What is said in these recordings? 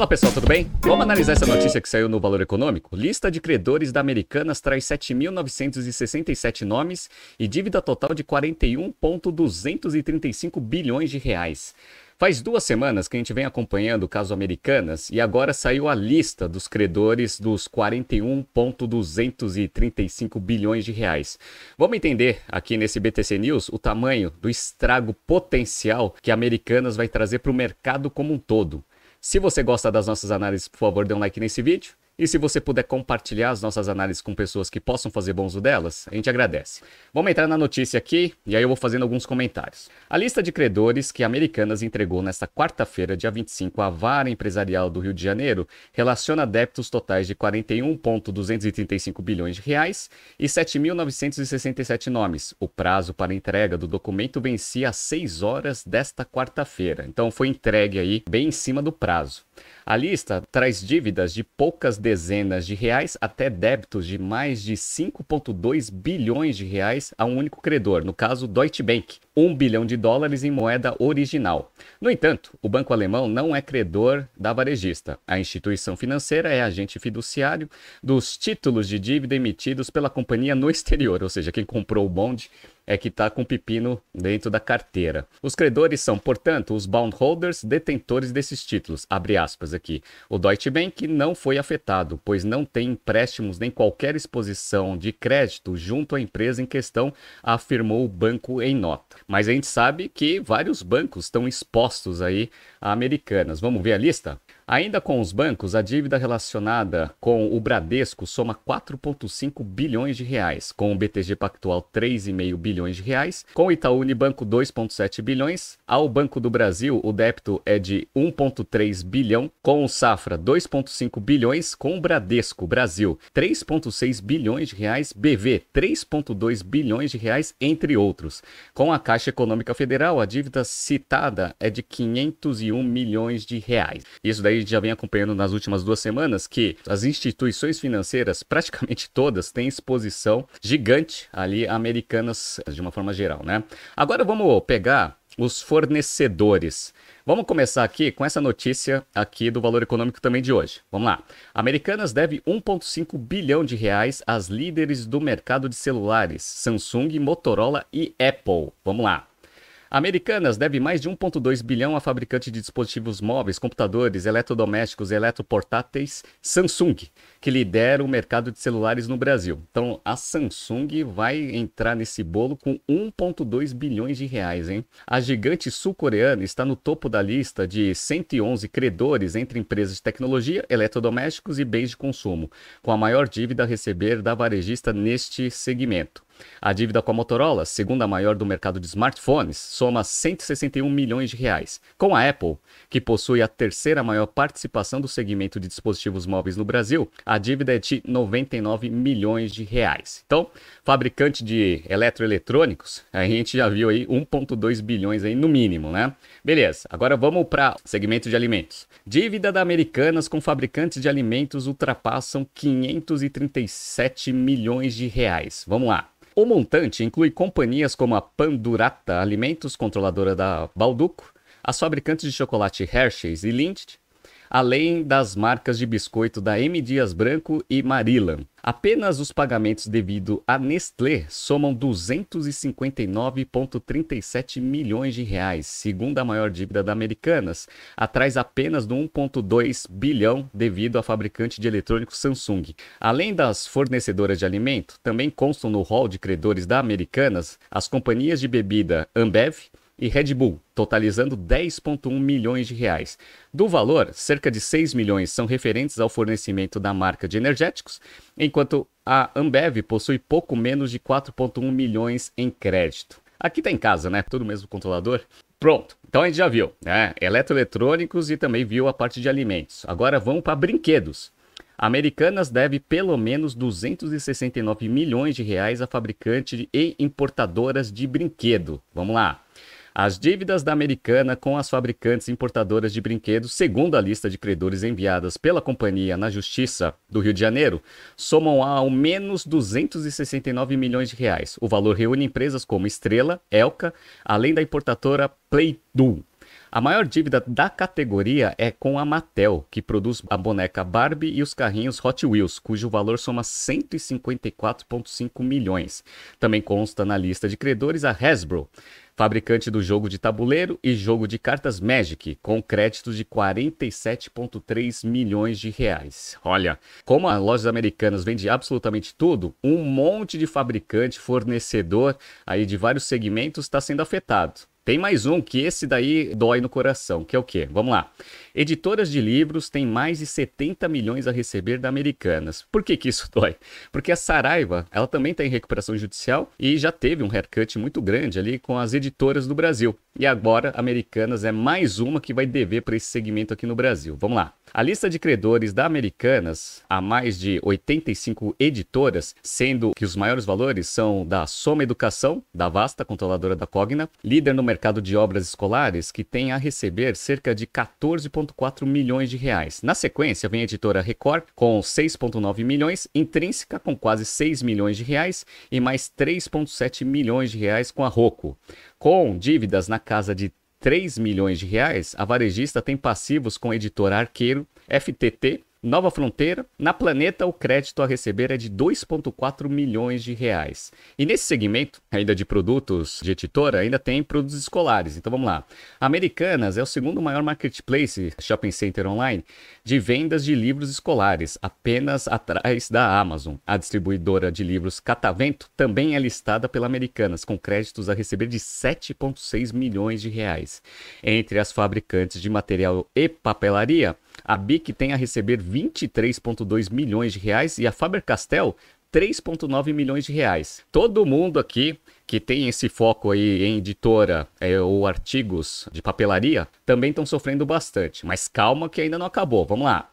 Fala pessoal, tudo bem? Vamos analisar essa notícia que saiu no Valor Econômico? Lista de credores da Americanas traz 7.967 nomes e dívida total de 41,235 bilhões de reais. Faz duas semanas que a gente vem acompanhando o caso Americanas e agora saiu a lista dos credores dos 41,235 bilhões de reais. Vamos entender aqui nesse BTC News o tamanho do estrago potencial que Americanas vai trazer para o mercado como um todo. Se você gosta das nossas análises, por favor, dê um like nesse vídeo. E se você puder compartilhar as nossas análises com pessoas que possam fazer bom uso delas, a gente agradece. Vamos entrar na notícia aqui e aí eu vou fazendo alguns comentários. A lista de credores que a Americanas entregou nesta quarta-feira, dia 25, à Vara Empresarial do Rio de Janeiro relaciona débitos totais de 41,235 bilhões de reais e 7.967 nomes. O prazo para entrega do documento vencia às 6 horas desta quarta-feira. Então foi entregue aí bem em cima do prazo. A lista traz dívidas de poucas dezenas de reais até débitos de mais de 5,2 bilhões de reais a um único credor, no caso Deutsche Bank, 1 bilhão de dólares em moeda original. No entanto, o banco alemão não é credor da varejista. A instituição financeira é agente fiduciário dos títulos de dívida emitidos pela companhia no exterior, ou seja, quem comprou o bonde é que está com pepino dentro da carteira. Os credores são, portanto, os bondholders detentores desses títulos. Abre aspas aqui. O Deutsche Bank não foi afetado, pois não tem empréstimos nem qualquer exposição de crédito junto à empresa em questão, afirmou o banco em nota. Mas a gente sabe que vários bancos estão expostos aí a americanas. Vamos ver a lista? Ainda com os bancos, a dívida relacionada com o Bradesco soma 4,5 bilhões de reais, com o BTG Pactual 3,5 bilhões de reais, com o Itaú Unibanco 2,7 bilhões, ao Banco do Brasil o débito é de 1,3 bilhão, com o Safra 2,5 bilhões, com o Bradesco Brasil 3,6 bilhões de reais, BV 3,2 bilhões de reais, entre outros. Com a Caixa Econômica Federal, a dívida citada é de 501 milhões de reais. Isso daí gente já vem acompanhando nas últimas duas semanas que as instituições financeiras, praticamente todas, têm exposição gigante ali americanas de uma forma geral, né? Agora vamos pegar os fornecedores. Vamos começar aqui com essa notícia aqui do valor econômico também de hoje. Vamos lá. Americanas deve 1,5 bilhão de reais às líderes do mercado de celulares, Samsung, Motorola e Apple. Vamos lá. Americanas deve mais de 1,2 bilhão a fabricante de dispositivos móveis, computadores, eletrodomésticos e eletroportáteis Samsung, que lidera o mercado de celulares no Brasil. Então, a Samsung vai entrar nesse bolo com 1,2 bilhões de reais, hein? A gigante sul-coreana está no topo da lista de 111 credores entre empresas de tecnologia, eletrodomésticos e bens de consumo, com a maior dívida a receber da varejista neste segmento. A dívida com a Motorola, segunda maior do mercado de smartphones, soma 161 milhões de reais. Com a Apple, que possui a terceira maior participação do segmento de dispositivos móveis no Brasil, a dívida é de 99 milhões de reais. Então, fabricante de eletroeletrônicos, a gente já viu aí 1.2 bilhões aí no mínimo, né? Beleza. Agora vamos para segmento de alimentos. Dívida da Americanas com fabricantes de alimentos ultrapassam 537 milhões de reais. Vamos lá. O montante inclui companhias como a Pandurata Alimentos, controladora da Balduco, as fabricantes de chocolate Hershey's e Lindt, além das marcas de biscoito da M. Dias Branco e Marillan. Apenas os pagamentos devido à Nestlé somam 259,37 milhões de reais, segundo a maior dívida da Americanas, atrás apenas do 1,2 bilhão devido à fabricante de eletrônicos Samsung. Além das fornecedoras de alimento, também constam no rol de credores da Americanas as companhias de bebida Ambev, e Red Bull, totalizando 10,1 milhões de reais. Do valor, cerca de 6 milhões são referentes ao fornecimento da marca de energéticos, enquanto a Ambev possui pouco menos de 4,1 milhões em crédito. Aqui está em casa, né? Tudo mesmo controlador. Pronto, então a gente já viu, né? Eletroeletrônicos e também viu a parte de alimentos. Agora vamos para brinquedos. Americanas deve pelo menos 269 milhões de reais a fabricante e importadoras de brinquedo. Vamos lá. As dívidas da Americana com as fabricantes importadoras de brinquedos, segundo a lista de credores enviadas pela companhia na Justiça do Rio de Janeiro, somam a ao menos 269 milhões de reais. O valor reúne empresas como Estrela, Elka, além da importadora Playdu. A maior dívida da categoria é com a Mattel, que produz a boneca Barbie e os carrinhos Hot Wheels, cujo valor soma 154,5 milhões. Também consta na lista de credores a Hasbro, fabricante do jogo de tabuleiro e jogo de cartas Magic, com créditos de 47,3 milhões de reais. Olha, como as lojas americanas vende absolutamente tudo, um monte de fabricante, fornecedor aí de vários segmentos está sendo afetado. Tem mais um que esse daí dói no coração, que é o quê? Vamos lá. Editoras de livros têm mais de 70 milhões a receber da Americanas. Por que, que isso dói? Porque a Saraiva, ela também está em recuperação judicial e já teve um haircut muito grande ali com as editoras do Brasil. E agora, Americanas é mais uma que vai dever para esse segmento aqui no Brasil. Vamos lá. A lista de credores da Americanas, há mais de 85 editoras, sendo que os maiores valores são da Soma Educação, da Vasta, controladora da Cogna, líder no mercado de obras escolares, que tem a receber cerca de 14,4 milhões de reais. Na sequência, vem a editora Record, com 6,9 milhões, Intrínseca, com quase 6 milhões de reais, e mais 3,7 milhões de reais com a Rocco. Com dívidas na casa de 3 milhões de reais, a varejista tem passivos com editora Arqueiro, FTT, Nova Fronteira, na Planeta o crédito a receber é de 2,4 milhões de reais. E nesse segmento, ainda de produtos de editora, ainda tem produtos escolares. Então vamos lá. Americanas é o segundo maior marketplace shopping center online de vendas de livros escolares, apenas atrás da Amazon. A distribuidora de livros Catavento também é listada pela Americanas, com créditos a receber de 7,6 milhões de reais. Entre as fabricantes de material e papelaria, a BIC tem a receber 23,2 milhões de reais e a Faber-Castell 3,9 milhões de reais. Todo mundo aqui que tem esse foco aí em editora é, ou artigos de papelaria também estão sofrendo bastante. Mas calma que ainda não acabou. Vamos lá.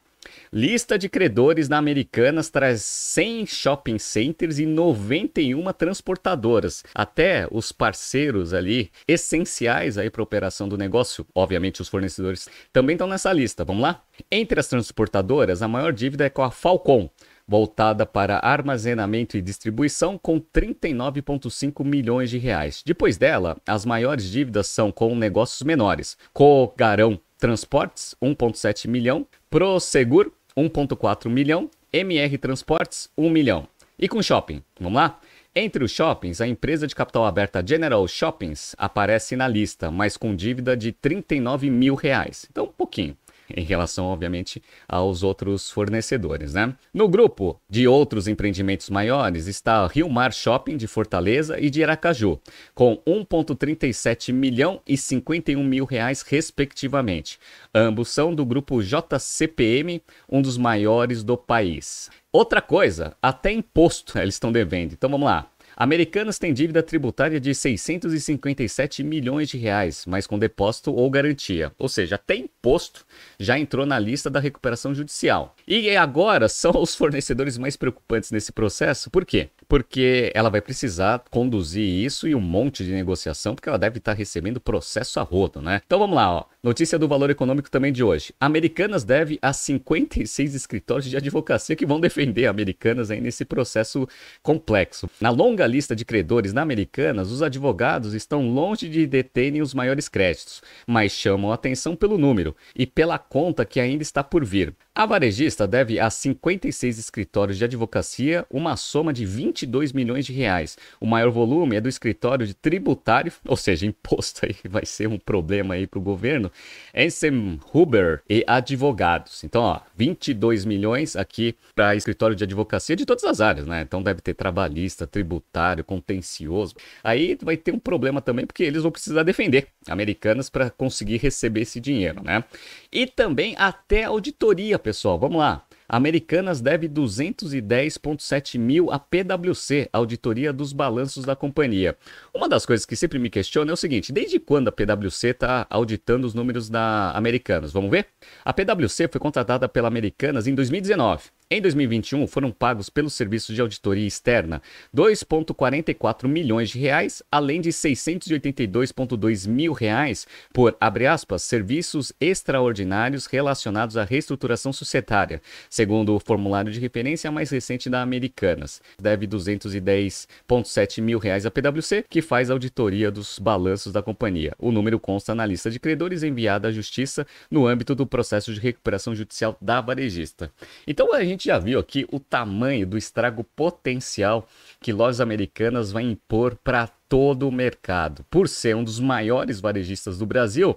Lista de credores na Americanas traz 100 shopping centers e 91 transportadoras. Até os parceiros ali essenciais aí para a operação do negócio, obviamente os fornecedores, também estão nessa lista. Vamos lá? Entre as transportadoras, a maior dívida é com a Falcon, voltada para armazenamento e distribuição com 39,5 milhões de reais. Depois dela, as maiores dívidas são com negócios menores. Cogarão Transportes, 1,7 milhão. Prosegur, 1,4 milhão. MR Transportes, 1 milhão. E com shopping, vamos lá? Entre os shoppings, a empresa de capital aberta General Shoppings aparece na lista, mas com dívida de 39 mil reais. Então, um pouquinho em relação, obviamente, aos outros fornecedores, né? No grupo de outros empreendimentos maiores está Rio Mar Shopping de Fortaleza e de Aracaju, com 1,37 milhão e 51 mil reais, respectivamente. Ambos são do grupo JCPM, um dos maiores do país. Outra coisa, até imposto eles estão devendo. Então vamos lá. Americanas tem dívida tributária de 657 milhões de reais, mas com depósito ou garantia. Ou seja, até imposto já entrou na lista da recuperação judicial. E agora são os fornecedores mais preocupantes nesse processo. Por quê? Porque ela vai precisar conduzir isso e um monte de negociação, porque ela deve estar recebendo processo a rodo, né? Então vamos lá, ó. Notícia do valor econômico também de hoje. Americanas deve a 56 escritórios de advocacia que vão defender Americanas aí nesse processo complexo. Na longa lista de credores na Americanas, os advogados estão longe de deterem os maiores créditos, mas chamam atenção pelo número e pela conta que ainda está por vir. A varejista deve a 56 escritórios de advocacia uma soma de 22 milhões de reais. O maior volume é do escritório de tributário, ou seja, imposto aí vai ser um problema aí para o governo, Ensem Huber e advogados. Então, ó, 22 milhões aqui para escritório de advocacia de todas as áreas, né? Então deve ter trabalhista, tributário, contencioso. Aí vai ter um problema também porque eles vão precisar defender americanas para conseguir receber esse dinheiro, né? E também até auditoria pessoal, vamos lá. Americanas deve 210,7 mil a PwC, Auditoria dos Balanços da Companhia. Uma das coisas que sempre me questiona é o seguinte: desde quando a PwC está auditando os números da Americanas? Vamos ver? A PwC foi contratada pela Americanas em 2019 Em 2021, foram pagos pelos serviços de auditoria externa 2,44 milhões de reais, além de 682,2 mil reais por, abre aspas, serviços extraordinários relacionados à reestruturação societária, segundo o formulário de referência mais recente da Americanas. Deve 210,7 mil reais a PwC, que faz auditoria dos balanços da companhia. O número consta na lista de credores enviada à Justiça no âmbito do processo de recuperação judicial da varejista. Então a gente gente já viu aqui o tamanho do estrago potencial que lojas americanas vai impor para todo o mercado. Por ser um dos maiores varejistas do Brasil,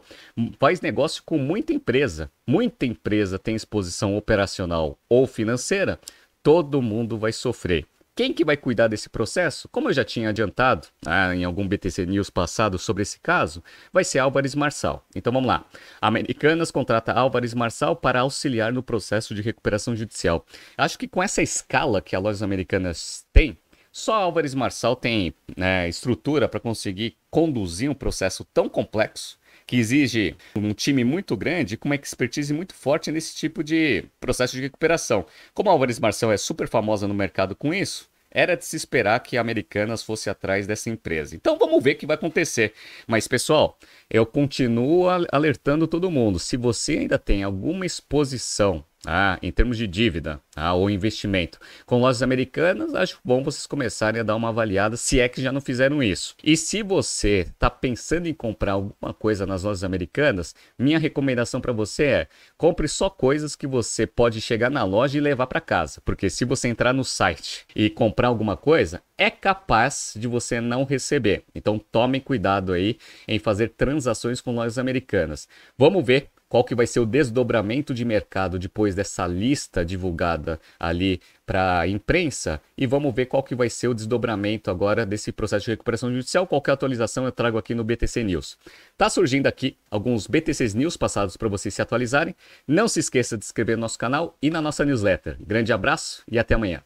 faz negócio com muita empresa. Muita empresa tem exposição operacional ou financeira, todo mundo vai sofrer. Quem que vai cuidar desse processo? Como eu já tinha adiantado ah, em algum BTC News passado sobre esse caso, vai ser Álvares Marçal. Então vamos lá. Americanas contrata Álvares Marçal para auxiliar no processo de recuperação judicial. Acho que com essa escala que a Lojas Americanas tem, só Álvares Marçal tem né, estrutura para conseguir conduzir um processo tão complexo que exige um time muito grande com uma expertise muito forte nesse tipo de processo de recuperação. Como a Álvares Marçal é super famosa no mercado com isso, era de se esperar que a Americanas fosse atrás dessa empresa. Então vamos ver o que vai acontecer. Mas pessoal, eu continuo alertando todo mundo. Se você ainda tem alguma exposição ah, em termos de dívida ah, ou investimento. Com lojas americanas, acho bom vocês começarem a dar uma avaliada, se é que já não fizeram isso. E se você está pensando em comprar alguma coisa nas lojas americanas, minha recomendação para você é compre só coisas que você pode chegar na loja e levar para casa. Porque se você entrar no site e comprar alguma coisa, é capaz de você não receber. Então tome cuidado aí em fazer transações com lojas americanas. Vamos ver qual que vai ser o desdobramento de mercado depois dessa lista divulgada ali para a imprensa e vamos ver qual que vai ser o desdobramento agora desse processo de recuperação judicial. Qualquer atualização eu trago aqui no BTC News. Tá surgindo aqui alguns BTCs News passados para vocês se atualizarem. Não se esqueça de se inscrever no nosso canal e na nossa newsletter. Grande abraço e até amanhã.